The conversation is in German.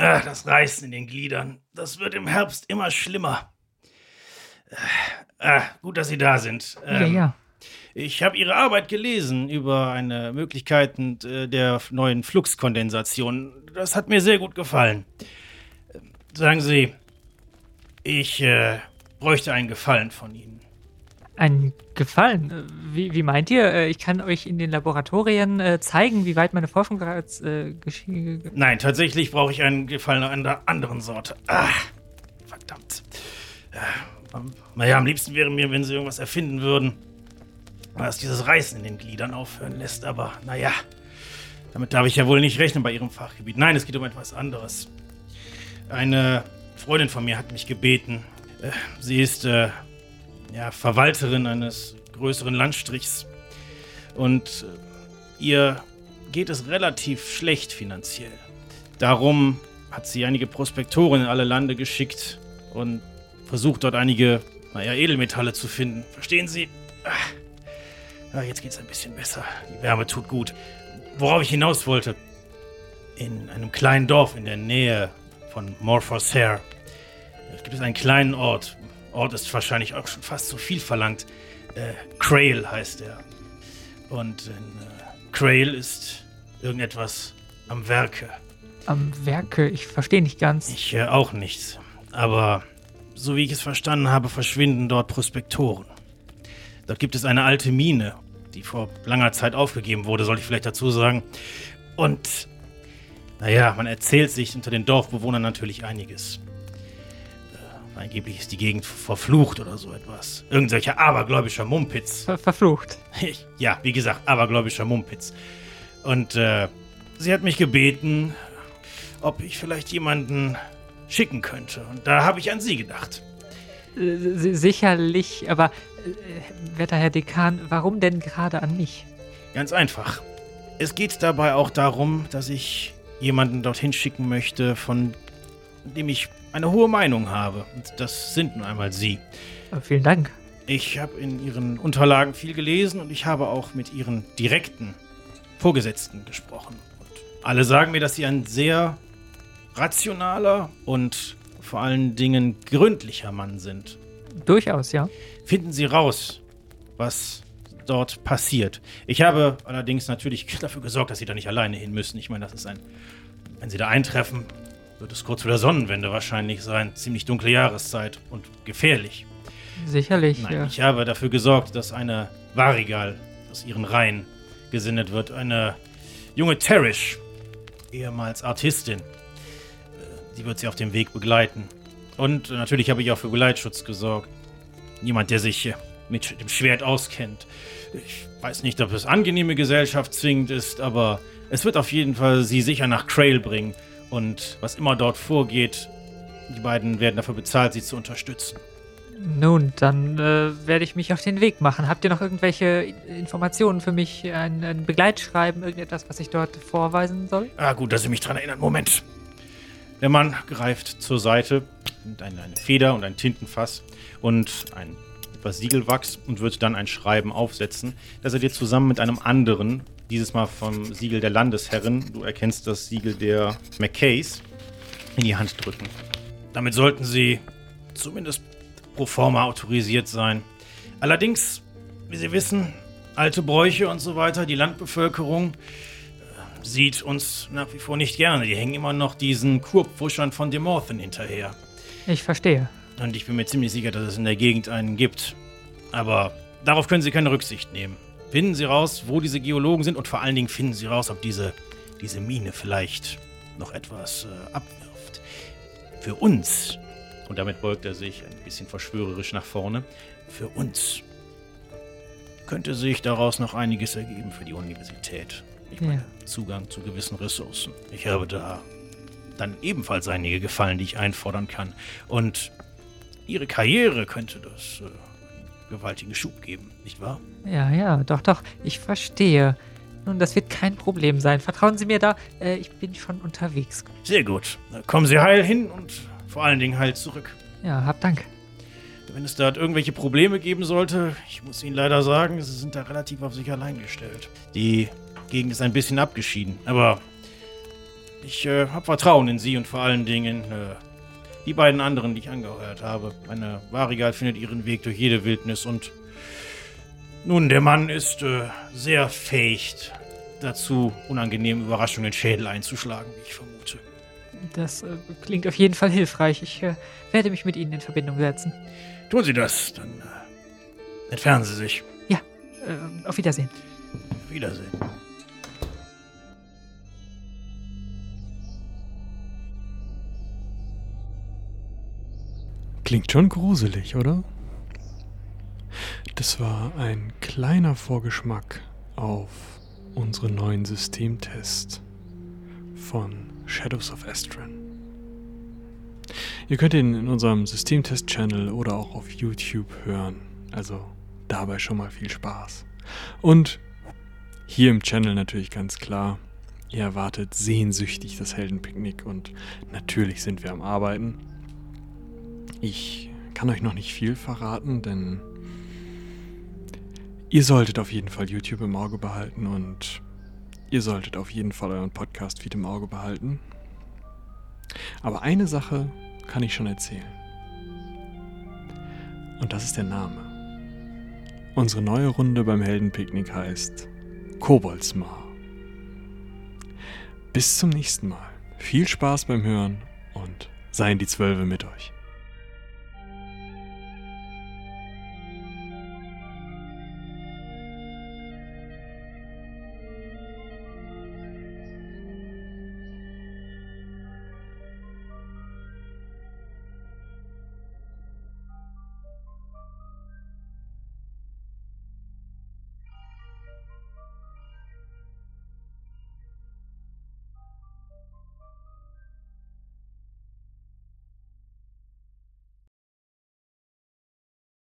Ah, das Reißen in den Gliedern. Das wird im Herbst immer schlimmer. Ah, gut, dass Sie da sind. ja, Ähm, ja. Ich habe Ihre Arbeit gelesen über eine Möglichkeit äh, der neuen Fluxkondensation. Das hat mir sehr gut gefallen. Ähm, Sagen Sie, ich äh, bräuchte einen Gefallen von Ihnen. Ein Gefallen. Wie, wie meint ihr? Äh, Ich kann euch in den Laboratorien äh, zeigen, wie weit meine Forschung bereits äh, geschehen. Nein, tatsächlich brauche ich einen Gefallen einer anderen Sorte. Ah, verdammt. Äh, naja, am liebsten wäre mir, wenn Sie irgendwas erfinden würden, was dieses Reißen in den Gliedern aufhören lässt. Aber naja, damit darf ich ja wohl nicht rechnen bei Ihrem Fachgebiet. Nein, es geht um etwas anderes. Eine Freundin von mir hat mich gebeten. Sie ist äh, ja, Verwalterin eines größeren Landstrichs. Und äh, ihr geht es relativ schlecht finanziell. Darum hat sie einige Prospektoren in alle Lande geschickt und versucht dort einige, naja, Edelmetalle zu finden. Verstehen Sie? Ah, ah, jetzt geht's ein bisschen besser. Die Wärme tut gut. Worauf ich hinaus wollte. In einem kleinen Dorf in der Nähe von Morphoshair gibt es einen kleinen Ort. Ort ist wahrscheinlich auch schon fast zu viel verlangt. Äh, Crail heißt er. Und in äh, Crail ist irgendetwas am Werke. Am Werke, ich verstehe nicht ganz. Ich äh, auch nicht. Aber so wie ich es verstanden habe, verschwinden dort Prospektoren. Dort gibt es eine alte Mine, die vor langer Zeit aufgegeben wurde, soll ich vielleicht dazu sagen. Und, naja, man erzählt sich unter den Dorfbewohnern natürlich einiges. Angeblich ist die Gegend verflucht oder so etwas. Irgendwelcher abergläubischer Mumpitz. Ver verflucht. Ich, ja, wie gesagt, abergläubischer Mumpitz. Und äh, sie hat mich gebeten, ob ich vielleicht jemanden schicken könnte. Und da habe ich an sie gedacht. Si- sicherlich, aber äh, werter Herr Dekan, warum denn gerade an mich? Ganz einfach. Es geht dabei auch darum, dass ich jemanden dorthin schicken möchte, von dem ich eine hohe Meinung habe. Und das sind nun einmal Sie. Äh, vielen Dank. Ich habe in Ihren Unterlagen viel gelesen und ich habe auch mit Ihren direkten Vorgesetzten gesprochen. Und alle sagen mir, dass Sie ein sehr rationaler und vor allen Dingen gründlicher Mann sind. Durchaus, ja. Finden Sie raus, was dort passiert. Ich habe allerdings natürlich dafür gesorgt, dass Sie da nicht alleine hin müssen. Ich meine, das ist ein. Wenn Sie da eintreffen, wird es kurz vor der Sonnenwende wahrscheinlich sein. Ziemlich dunkle Jahreszeit und gefährlich. Sicherlich. Nein, ja. ich habe dafür gesorgt, dass eine Varigal aus ihren Reihen gesendet wird. Eine junge Terrish, ehemals Artistin. Äh, Die wird sie auf dem Weg begleiten. Und natürlich habe ich auch für Geleitschutz gesorgt. Jemand, der sich äh, mit dem Schwert auskennt. Ich weiß nicht, ob es angenehme Gesellschaft zwingend ist, aber es wird auf jeden Fall sie sicher nach Crail bringen. Und was immer dort vorgeht, die beiden werden dafür bezahlt, sie zu unterstützen. Nun, dann äh, werde ich mich auf den Weg machen. Habt ihr noch irgendwelche Informationen für mich? Ein, ein Begleitschreiben, irgendetwas, was ich dort vorweisen soll? Ah, gut, dass Sie mich dran erinnern. Moment. Der Mann greift zur Seite, nimmt eine, eine Feder und ein Tintenfass und ein etwas Siegelwachs und wird dann ein Schreiben aufsetzen, das er dir zusammen mit einem anderen, dieses Mal vom Siegel der Landesherren, du erkennst das Siegel der Mackays, in die Hand drücken. Damit sollten Sie zumindest pro forma autorisiert sein. Allerdings, wie Sie wissen, alte Bräuche und so weiter, die Landbevölkerung sieht uns nach wie vor nicht gerne. Die hängen immer noch diesen Kurpfuschern von Demorthen hinterher. Ich verstehe. Und ich bin mir ziemlich sicher, dass es in der Gegend einen gibt. Aber darauf können Sie keine Rücksicht nehmen. Finden Sie raus, wo diese Geologen sind und vor allen Dingen finden Sie raus, ob diese, diese Mine vielleicht noch etwas äh, abwirft. Für uns, und damit beugt er sich ein bisschen verschwörerisch nach vorne, für uns könnte sich daraus noch einiges ergeben für die Universität. Ich meine, Zugang zu gewissen Ressourcen. Ich habe da dann ebenfalls einige Gefallen, die ich einfordern kann. Und ihre Karriere könnte das äh, gewaltigen Schub geben, nicht wahr? Ja, ja, doch, doch. Ich verstehe. Nun, das wird kein Problem sein. Vertrauen Sie mir da. Äh, ich bin schon unterwegs. Sehr gut. Na, kommen Sie heil hin und vor allen Dingen heil zurück. Ja, hab Dank. Wenn es dort irgendwelche Probleme geben sollte, ich muss Ihnen leider sagen, Sie sind da relativ auf sich allein gestellt. Die Gegend ist ein bisschen abgeschieden, aber Ich äh, habe Vertrauen in Sie und vor allen Dingen äh, die beiden anderen, die ich angeheuert habe. Meine Varigal findet ihren Weg durch jede Wildnis und nun, der Mann ist äh, sehr fähig dazu, unangenehme Überraschungen Schädel einzuschlagen, wie ich vermute. Das äh, klingt auf jeden Fall hilfreich. Ich äh, werde mich mit Ihnen in Verbindung setzen. Tun Sie das, dann äh, entfernen Sie sich. Ja, äh, auf Wiedersehen. Wiedersehen. Klingt schon gruselig, oder? Das war ein kleiner Vorgeschmack auf unseren neuen Systemtest von Shadows of Astron. Ihr könnt ihn in unserem Systemtest-Channel oder auch auf YouTube hören. Also dabei schon mal viel Spaß. Und hier im Channel natürlich ganz klar, ihr erwartet sehnsüchtig das Heldenpicknick und natürlich sind wir am Arbeiten. Ich kann euch noch nicht viel verraten, denn ihr solltet auf jeden Fall YouTube im Auge behalten und ihr solltet auf jeden Fall euren Podcast-Feed im Auge behalten. Aber eine Sache kann ich schon erzählen. Und das ist der Name. Unsere neue Runde beim Heldenpicknick heißt Koboldsmar. Bis zum nächsten Mal. Viel Spaß beim Hören und seien die Zwölfe mit euch.